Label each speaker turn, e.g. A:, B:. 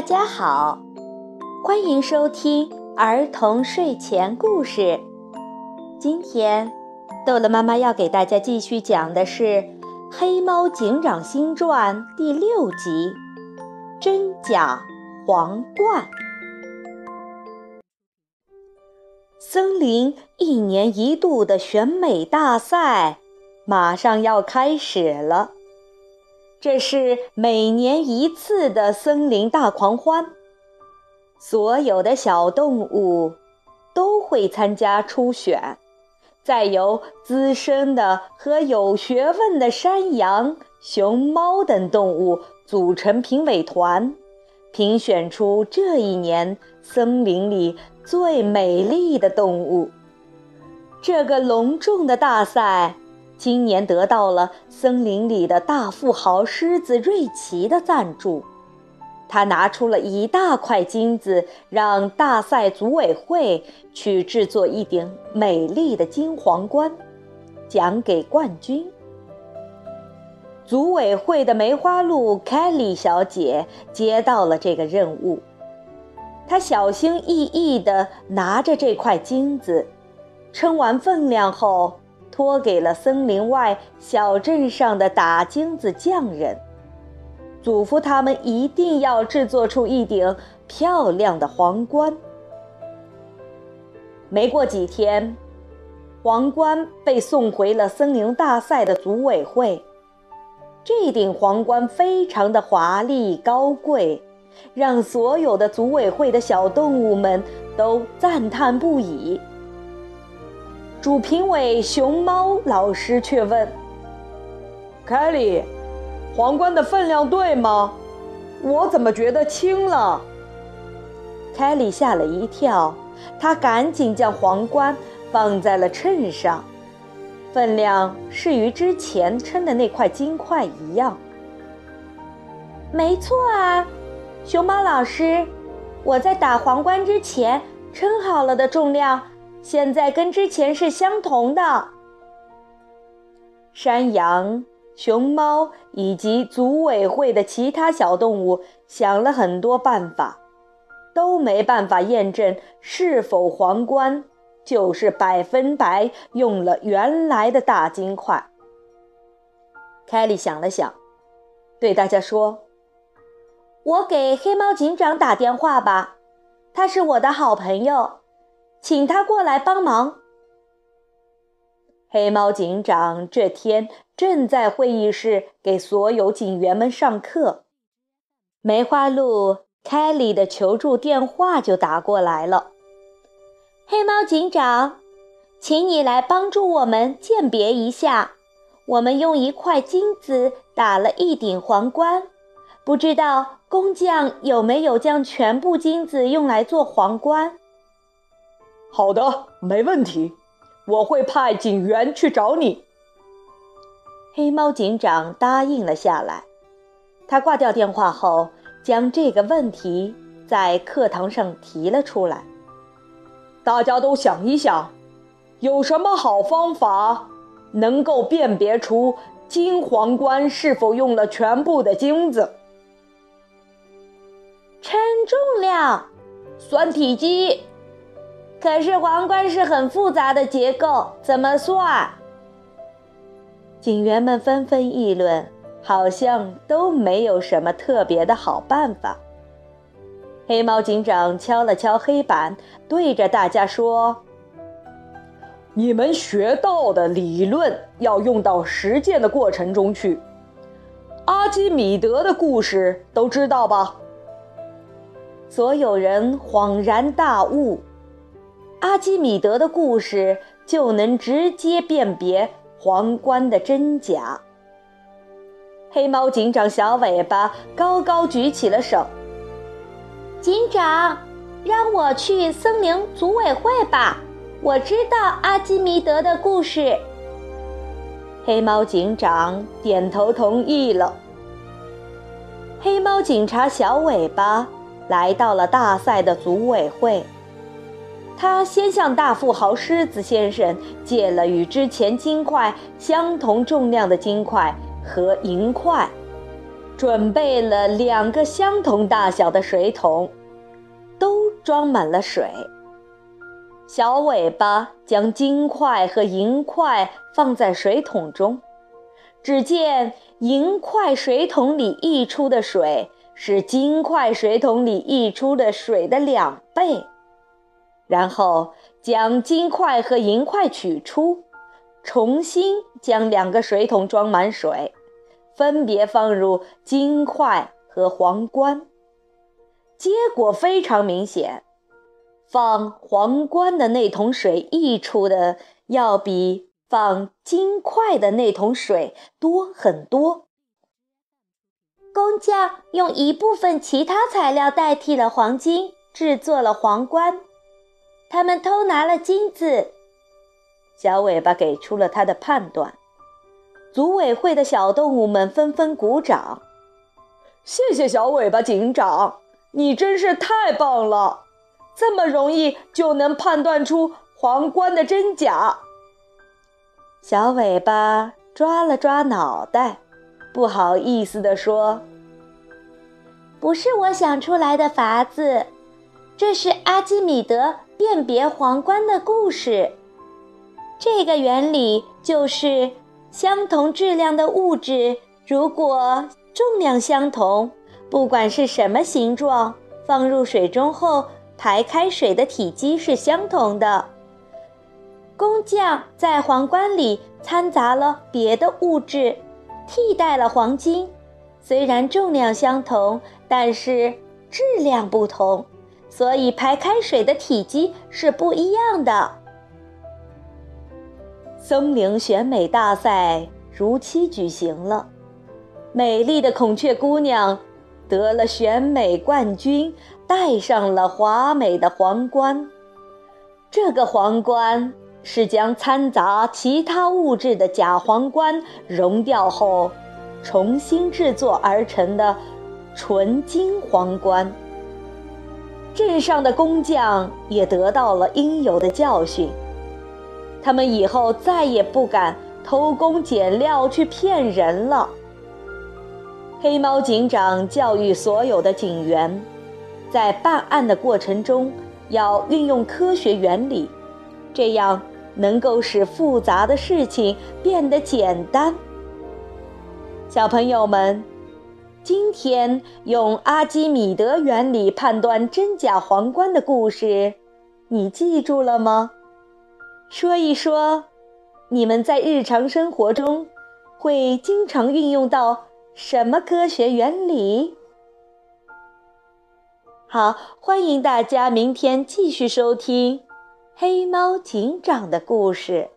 A: 大家好，欢迎收听儿童睡前故事。今天，豆乐妈妈要给大家继续讲的是《黑猫警长新传》第六集《真假皇冠》。森林一年一度的选美大赛马上要开始了。这是每年一次的森林大狂欢，所有的小动物都会参加初选，再由资深的和有学问的山羊、熊猫等动物组成评委团，评选出这一年森林里最美丽的动物。这个隆重的大赛。今年得到了森林里的大富豪狮子瑞奇的赞助，他拿出了一大块金子，让大赛组委会去制作一顶美丽的金皇冠，奖给冠军。组委会的梅花鹿凯莉小姐接到了这个任务，她小心翼翼地拿着这块金子，称完分量后。托给了森林外小镇上的打金子匠人，嘱咐他们一定要制作出一顶漂亮的皇冠。没过几天，皇冠被送回了森林大赛的组委会。这顶皇冠非常的华丽高贵，让所有的组委会的小动物们都赞叹不已。主评委熊猫老师却问：“
B: 凯莉，皇冠的分量对吗？我怎么觉得轻了？”
A: 凯莉吓了一跳，她赶紧将皇冠放在了秤上，分量是与之前称的那块金块一样。
C: 没错啊，熊猫老师，我在打皇冠之前称好了的重量。现在跟之前是相同的。
A: 山羊、熊猫以及组委会的其他小动物想了很多办法，都没办法验证是否皇冠就是百分百用了原来的大金块。凯莉想了想，对大家说：“
C: 我给黑猫警长打电话吧，他是我的好朋友。”请他过来帮忙。
A: 黑猫警长这天正在会议室给所有警员们上课，梅花鹿凯莉的求助电话就打过来了。
C: 黑猫警长，请你来帮助我们鉴别一下。我们用一块金子打了一顶皇冠，不知道工匠有没有将全部金子用来做皇冠？
B: 好的，没问题，我会派警员去找你。
A: 黑猫警长答应了下来。他挂掉电话后，将这个问题在课堂上提了出来。
B: 大家都想一想，有什么好方法能够辨别出金皇冠是否用了全部的金子？
C: 称重量，
B: 算体积。
C: 可是皇冠是很复杂的结构，怎么算？
A: 警员们纷纷议论，好像都没有什么特别的好办法。黑猫警长敲了敲黑板，对着大家说：“
B: 你们学到的理论要用到实践的过程中去。阿基米德的故事都知道吧？”
A: 所有人恍然大悟。阿基米德的故事就能直接辨别皇冠的真假。黑猫警长小尾巴高高举起了手。
C: 警长，让我去森林组委会吧，我知道阿基米德的故事。
A: 黑猫警长点头同意了。黑猫警察小尾巴来到了大赛的组委会。他先向大富豪狮子先生借了与之前金块相同重量的金块和银块，准备了两个相同大小的水桶，都装满了水。小尾巴将金块和银块放在水桶中，只见银块水桶里溢出的水是金块水桶里溢出的水的两倍。然后将金块和银块取出，重新将两个水桶装满水。分别放入金块和皇冠，结果非常明显，放皇冠的那桶水溢出的要比放金块的那桶水多很多。
C: 工匠用一部分其他材料代替了黄金，制作了皇冠。他们偷拿了金子。
A: 小尾巴给出了他的判断。组委会的小动物们纷纷鼓掌，
B: 谢谢小尾巴警长，你真是太棒了！这么容易就能判断出皇冠的真假。
A: 小尾巴抓了抓脑袋，不好意思地说：“
C: 不是我想出来的法子，这是阿基米德辨别皇冠的故事。这个原理就是。”相同质量的物质，如果重量相同，不管是什么形状，放入水中后排开水的体积是相同的。工匠在皇冠里掺杂了别的物质，替代了黄金。虽然重量相同，但是质量不同，所以排开水的体积是不一样的。
A: 森林选美大赛如期举行了，美丽的孔雀姑娘得了选美冠军，戴上了华美的皇冠。这个皇冠是将掺杂其他物质的假皇冠熔掉后重新制作而成的纯金皇冠。镇上的工匠也得到了应有的教训。他们以后再也不敢偷工减料去骗人了。黑猫警长教育所有的警员，在办案的过程中要运用科学原理，这样能够使复杂的事情变得简单。小朋友们，今天用阿基米德原理判断真假皇冠的故事，你记住了吗？说一说，你们在日常生活中会经常运用到什么科学原理？好，欢迎大家明天继续收听黑猫警长的故事。